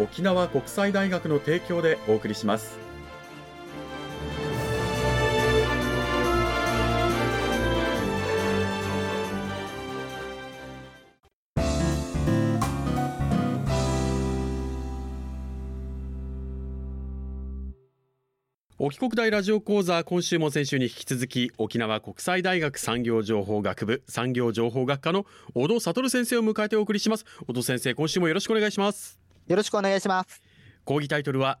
沖縄国際大学の提供でお送りします。沖国大ラジオ講座今週も先週に引き続き沖縄国際大学産業情報学部産業情報学科の小戸悟先生を迎えてお送りします。小戸先生今週もよろしくお願いします。よろしくお願いします。講義タイトルは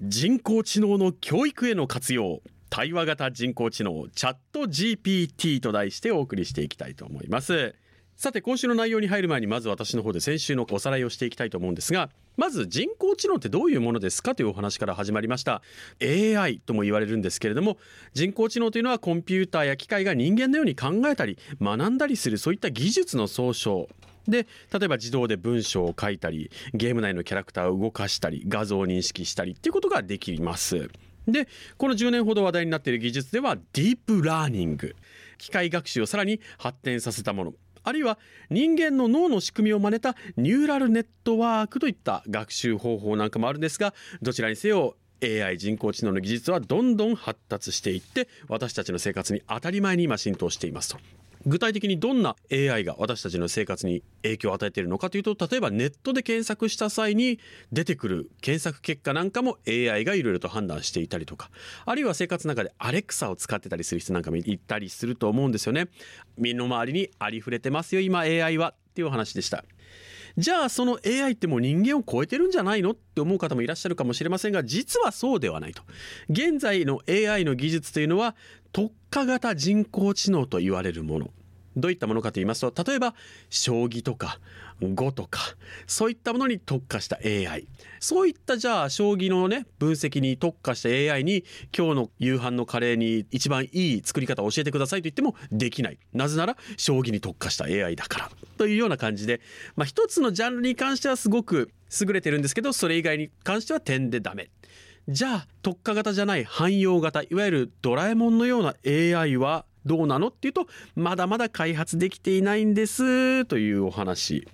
人工知能の教育への活用。対話型人工知能チャット GPT と題してお送りしていきたいと思います。さて今週の内容に入る前にまず私の方で先週のおさらいをしていきたいと思うんですがまず人工知能ってどういうものですかというお話から始まりました。AI とも言われるんですけれども人工知能というのはコンピューターや機械が人間のように考えたり学んだりするそういった技術の総称。で例えば自動で文章を書いたりゲーム内のキャラクターを動かしたり画像を認識したりっていうことができます。でこの10年ほど話題になっている技術ではディープラーニング。機械学習をさらに発展させたもの。あるいは人間の脳の仕組みを真似たニューラルネットワークといった学習方法なんかもあるんですがどちらにせよ AI 人工知能の技術はどんどん発達していって私たちの生活に当たり前に今浸透していますと。具体的にどんな AI が私たちの生活に影響を与えているのかというと例えばネットで検索した際に出てくる検索結果なんかも AI がいろいろと判断していたりとかあるいは生活の中でアレクサを使ってたりする人なんかもいたりすると思うんですよね。身の回りにありふれてますよ今 AI はっていう話でした。じゃあその AI ってもう人間を超えてるんじゃないのって思う方もいらっしゃるかもしれませんが実はそうではないと。現在の AI の技術というのは特化型人工知能と言われるもの。どういったものかと言いますと例えば将棋とか語とかそういったものに特化した AI そういったじゃあ将棋のね分析に特化した AI に今日の夕飯のカレーに一番いい作り方を教えてくださいと言ってもできない。なぜなら将棋に特化した AI だから。というような感じで、まあ、一つのジャンルに関してはすごく優れてるんですけどそれ以外に関しては点でダメ。じゃあ特化型じゃない汎用型いわゆるドラえもんのような AI はどうなの？っていうとまだまだ開発できていないんですというお話。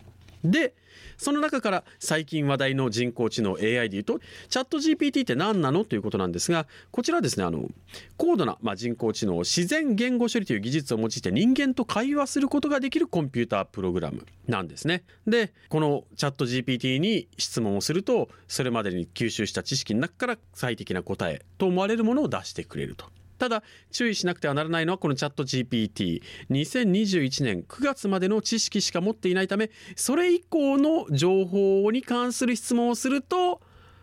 でその中から最近話題の人工知能 AI でいうとチャット GPT って何なのということなんですがこちらはですねあの高度な、まあ、人工知能を自然言語処理という技術を用いて人間と会話することができるコンピュータープログラムなんですね。でこのチャット GPT に質問をするとそれまでに吸収した知識の中から最適な答えと思われるものを出してくれると。ただ注意しなくてはならないのはこのチャット GPT2021 年9月までの知識しか持っていないためそれ以降の情報に関する質問をすると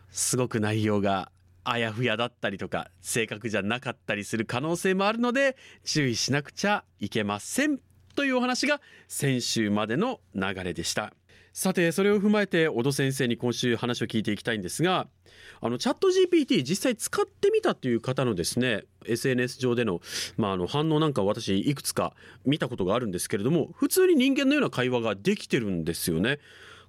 すごく内容があやふやだったりとか正確じゃなかったりする可能性もあるので注意しなくちゃいけませんというお話が先週までの流れでした。さてそれを踏まえて小戸先生に今週話を聞いていきたいんですがあのチャット GPT 実際使ってみたという方のですね SNS 上での,、まあ、あの反応なんか私いくつか見たことがあるんですけれども普通に人間のような会話ができてるんですよね。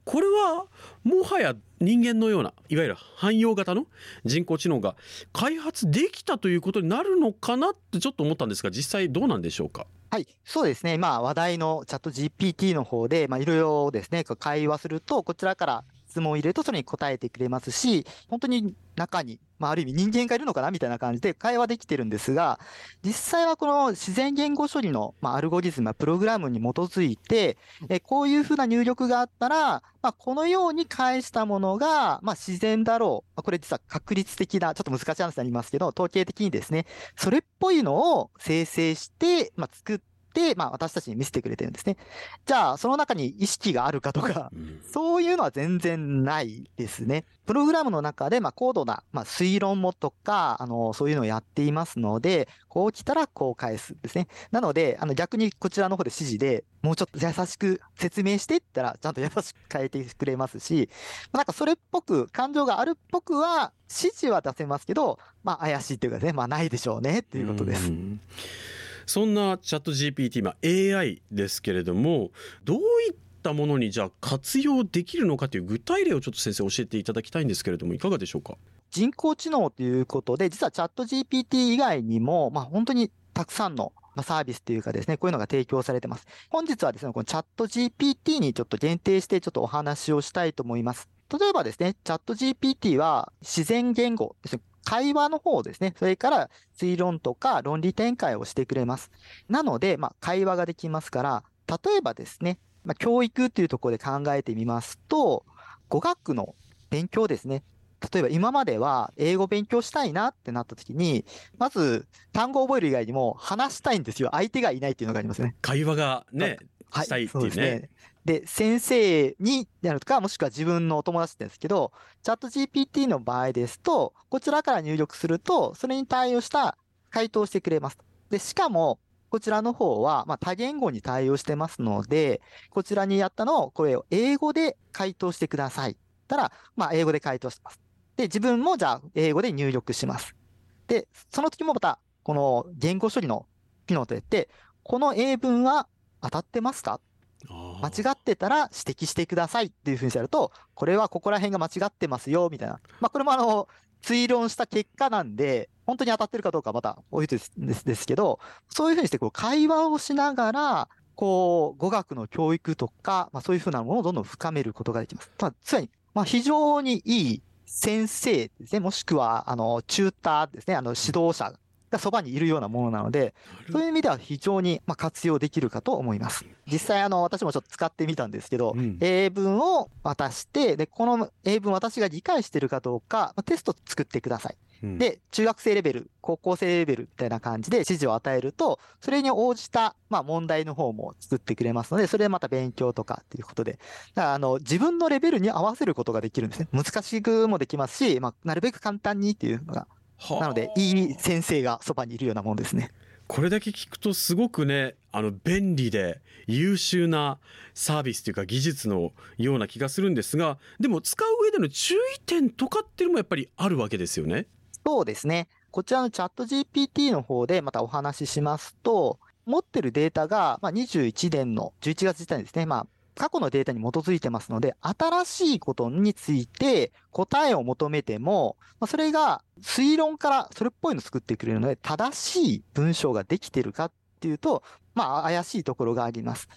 これはもはや人間のようないわゆる汎用型の人工知能が開発できたということになるのかなってちょっと思ったんですが実際どうなんでしょうか？はい、そうですね。まあ話題のチャット GPT の方で、まあいろいろですね、会話すると、こちらから質問を入れるとそれに答えてくれますし、本当に中に、まあ、ある意味人間がいるのかなみたいな感じで会話できてるんですが、実際はこの自然言語処理の、まあ、アルゴリズムやプログラムに基づいて、えこういうふうな入力があったら、まあ、このように返したものが、まあ、自然だろう。まこれ実は確率的な、ちょっと難しい話になりますけど、統計的にですね、それっぽいのを生成して、ま、作って、まあ私たちに見せてくれてるんですね。じゃあ、その中に意識があるかとか、そういうのは全然ないですね。プログラムの中で、まあ高度な、まあ推論もとか、あの、そういうのをやっていますので、こう来たらこう返すですね。なので、あの逆にこちらの方で指示で、もうちょっと優しく説明していったら、ちゃんと優しく変えてくれますし、なんかそれっぽく、感情があるっぽくは、指示は出せますけど、まあ怪しいっていうかね、まあないでしょうねっていうことです。そんなチャット GPT、まあ、AI ですけれどもどういったものにじゃあ活用できるのかという具体例をちょっと先生教えていただきたいんですけれどもいかがでしょうか？人工知能ということで実はチャット GPT 以外にも、まあ、本当にたくさんのまサービスというかですね、こういうのが提供されてます。本日はですね、このチャット GPT にちょっと限定してちょっとお話をしたいと思います。例えばですね、チャット GPT は自然言語ですね、会話の方ですね。それから推論とか論理展開をしてくれます。なので、まあ、会話ができますから、例えばですね、まあ、教育っていうところで考えてみますと、語学の勉強ですね。例えば今までは英語勉強したいなってなった時に、まず単語を覚える以外にも話したいんですよ。相手がいないっていうのがありますね。会話がね、はい、したいっていうね。そうですね。で、先生になるとか、もしくは自分のお友達ですけど、チャット GPT の場合ですと、こちらから入力すると、それに対応した回答をしてくれます。で、しかも、こちらの方は、まあ、多言語に対応してますので、こちらにやったのを、これを英語で回答してください。たら、まあ、英語で回答します。で、自分もじゃあ、英語で入力します。で、その時もまた、この言語処理の機能といって、この英文は当たってますか？間違ってたら指摘してくださいっていうふうにしてやると、これはここら辺が間違ってますよ、みたいな。まあ、これもあの、推論した結果なんで、本当に当たってるかどうかまた置いといてですですけど、そういうふうにしてこう会話をしながら、こう、語学の教育とか、まあそういうふうなものをどんどん深めることができます。まあ、つまり、まあ非常にいい先生ですね、もしくは、あの、チューターですね、あの、指導者がそばにいるようなものなので、そういう意味では非常にま活用できるかと思います。実際あの、私もちょっと使ってみたんですけど、うん、英文を渡して、で、この英文私が理解してるかどうか、テスト作ってください。で、中学生レベル、高校生レベルみたいな感じで指示を与えると、それに応じた、まあ、問題の方も作ってくれますので、それでまた勉強とかっていうことで、だからあの、自分のレベルに合わせることができるんですね。難しくもできますし、まあ、なるべく簡単にっていうのがなので、いい先生がそばにいるようなもんですね。これだけ聞くとすごくねあの便利で優秀なサービスというか技術のような気がするんですがでも使う上での注意点とかっていうのもやっぱりあるわけですよね。そうですね。こちらのチャット GPT の方でまたお話ししますと持ってるデータが、まあ、21年の11月時点ですね。まあ過去のデータに基づいてますので、新しいことについて答えを求めても、まあ、それが推論からそれっぽいの作ってくれるので、正しい文章ができてるかっていうと、まあ、怪しいところがあります。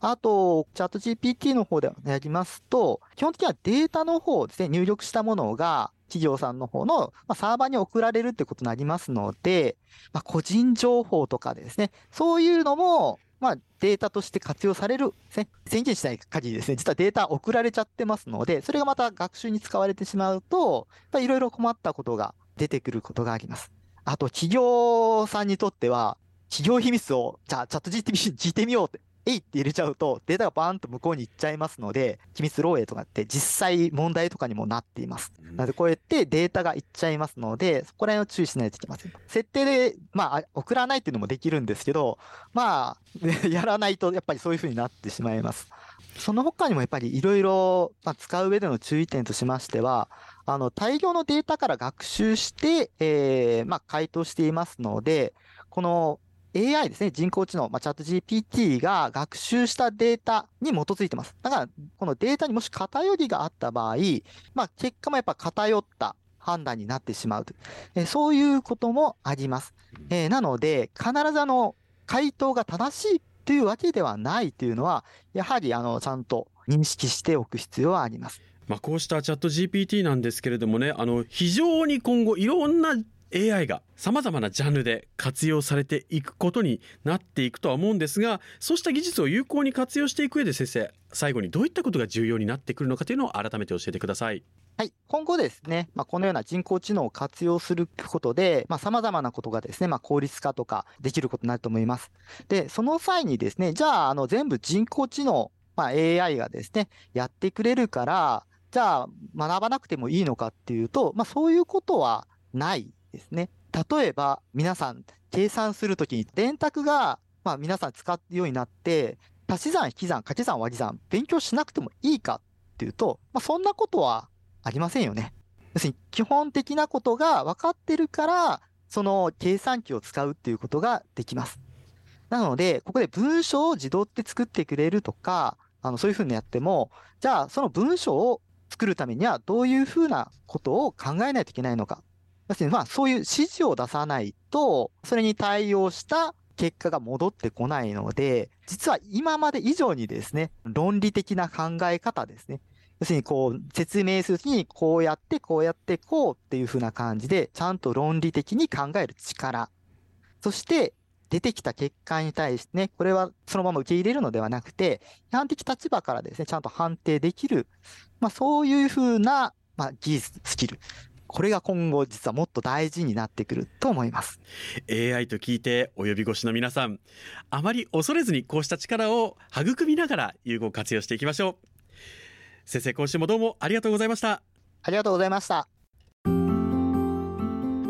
あと、チャット GPT の方でやりますと、基本的にはデータの方ですね、入力したものが、企業さんの方の、まサーバーに送られるってことになりますので、まあ、個人情報とかですね、そういうのも、まあ、データとして活用される、宣言しない限りですね、実はデータ送られちゃってますので、それがまた学習に使われてしまうと、いろいろ困ったことが出てくることがあります。あと、企業さんにとっては、企業秘密を、じゃあ、チャット GTP に聞いてみようってえいって入れちゃうと、データがバーンと向こうに行っちゃいますので、機密漏洩とかって実際問題とかにもなっています。なので、こうやってデータが行っちゃいますので、そこら辺を注意しないといけません。設定で、まあ、送らないっていうのもできるんですけど、まあ、やらないとやっぱりそういう風になってしまいます。その他にもやっぱりいろいろ使う上での注意点としましては、あの、大量のデータから学習して、えー、まあ、回答していますので、この AI ですね、人工知能、まあ、チャット GPT が学習したデータに基づいてます。だから、このデータにもし偏りがあった場合、まあ、結果もやっぱ偏った判断になってしまうと。えそういうこともあります。えー、なので、必ずあの、回答が正しいというわけではないというのは、やはりあの、ちゃんと認識しておく必要はあります。まあ、こうしたチャット GPT なんですけれどもねあの非常に今後いろんな AI がさまざまなジャンルで活用されていくことになっていくとは思うんですがそうした技術を有効に活用していく上で先生最後にどういったことが重要になってくるのかというのを改めて教えてください。はい。今後ですね、まあ、このような人工知能を活用することで、まあ、様々なことがですね、まあ、効率化とかできることになると思います。で、その際にですね、じゃあ、あの、全部人工知能、まあ、AI がですね、やってくれるから、じゃあ、学ばなくてもいいのかっていうと、まあ、そういうことはないですね。例えば、皆さん、計算するときに、電卓が、まあ、皆さん使うようになって、足し算、引き算、掛け算、割り算、勉強しなくてもいいかっていうと、まあ、そんなことはありませんよね。要するに、基本的なことが分かってるから、その計算機を使うっていうことができます。なので、ここで文章を自動で作ってくれるとか、あの、そういうふうにやっても、じゃあ、その文章を作るためにはどういうふうなことを考えないといけないのか。要するに、まあ、そういう指示を出さないと、それに対応した結果が戻ってこないので、実は今まで以上にですね、論理的な考え方ですね。要するにこう説明するときにこうやってこうやってこうっていう風な感じでちゃんと論理的に考える力。そして出てきた結果に対してね、これはそのまま受け入れるのではなくて、批判的立場からですね、ちゃんと判定できる。まあそういう風な、まあ、技術、スキル。これが今後実はもっと大事になってくると思います。AI と聞いてお呼び越しの皆さんあまり恐れずにこうした力を育みながら有効活用していきましょう。先生今週もどうもありがとうございました。ありがとうございました。あ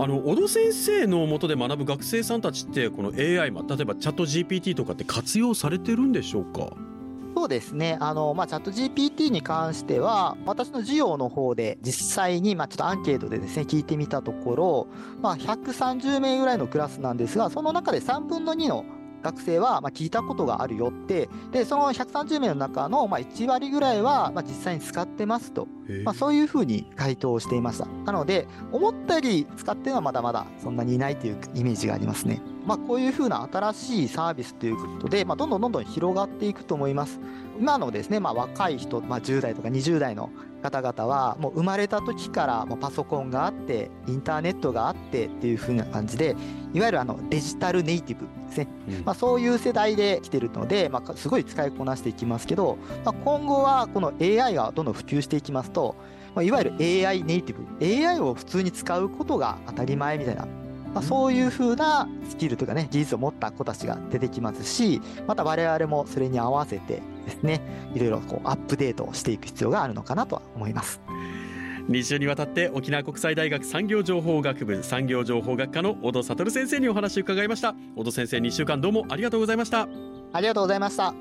の小戸先生のもとで学ぶ学生さんたちってこの AI、まあ、例えばチャット GPT とかって活用されてるんでしょうか？そうですね。あの、まあ、チャット GPT に関しては、私の授業の方で実際に、まあ、ちょっとアンケートでですね、聞いてみたところ、まあ、130名ぐらいのクラスなんですが、その中で3分の2の学生はま聞いたことがあるよってでその130名の中のま1割ぐらいはま実際に使ってますと、まあ、そういうふうに回答していました。なので思ったより使ってるのはまだまだそんなにいないというイメージがありますねまあ、こういうふうな新しいサービスということで、まあ、どんどんどんどん広がっていくと思います。今のですね、まあ、若い人、まあ、10代とか20代の方々は、もう生まれた時からもうパソコンがあって、インターネットがあってっていうふうな感じで、いわゆるあのデジタルネイティブですね、うん、まあ、そういう世代で来てるので、まあ、すごい使いこなしていきますけど、まあ、今後はこの AI がどんどん普及していきますと、まあ、いわゆる AI ネイティブ、AI を普通に使うことが当たり前みたいなまあ、そういう風なスキルとかね、技術を持った子たちが出てきますし、また我々もそれに合わせてですね、いろいろこうアップデートをしていく必要があるのかなとは思います。2週にわたって沖縄国際大学産業情報学部産業情報学科の小戸悟先生にお話を伺いました。小戸先生2週間どうもありがとうございました。ありがとうございました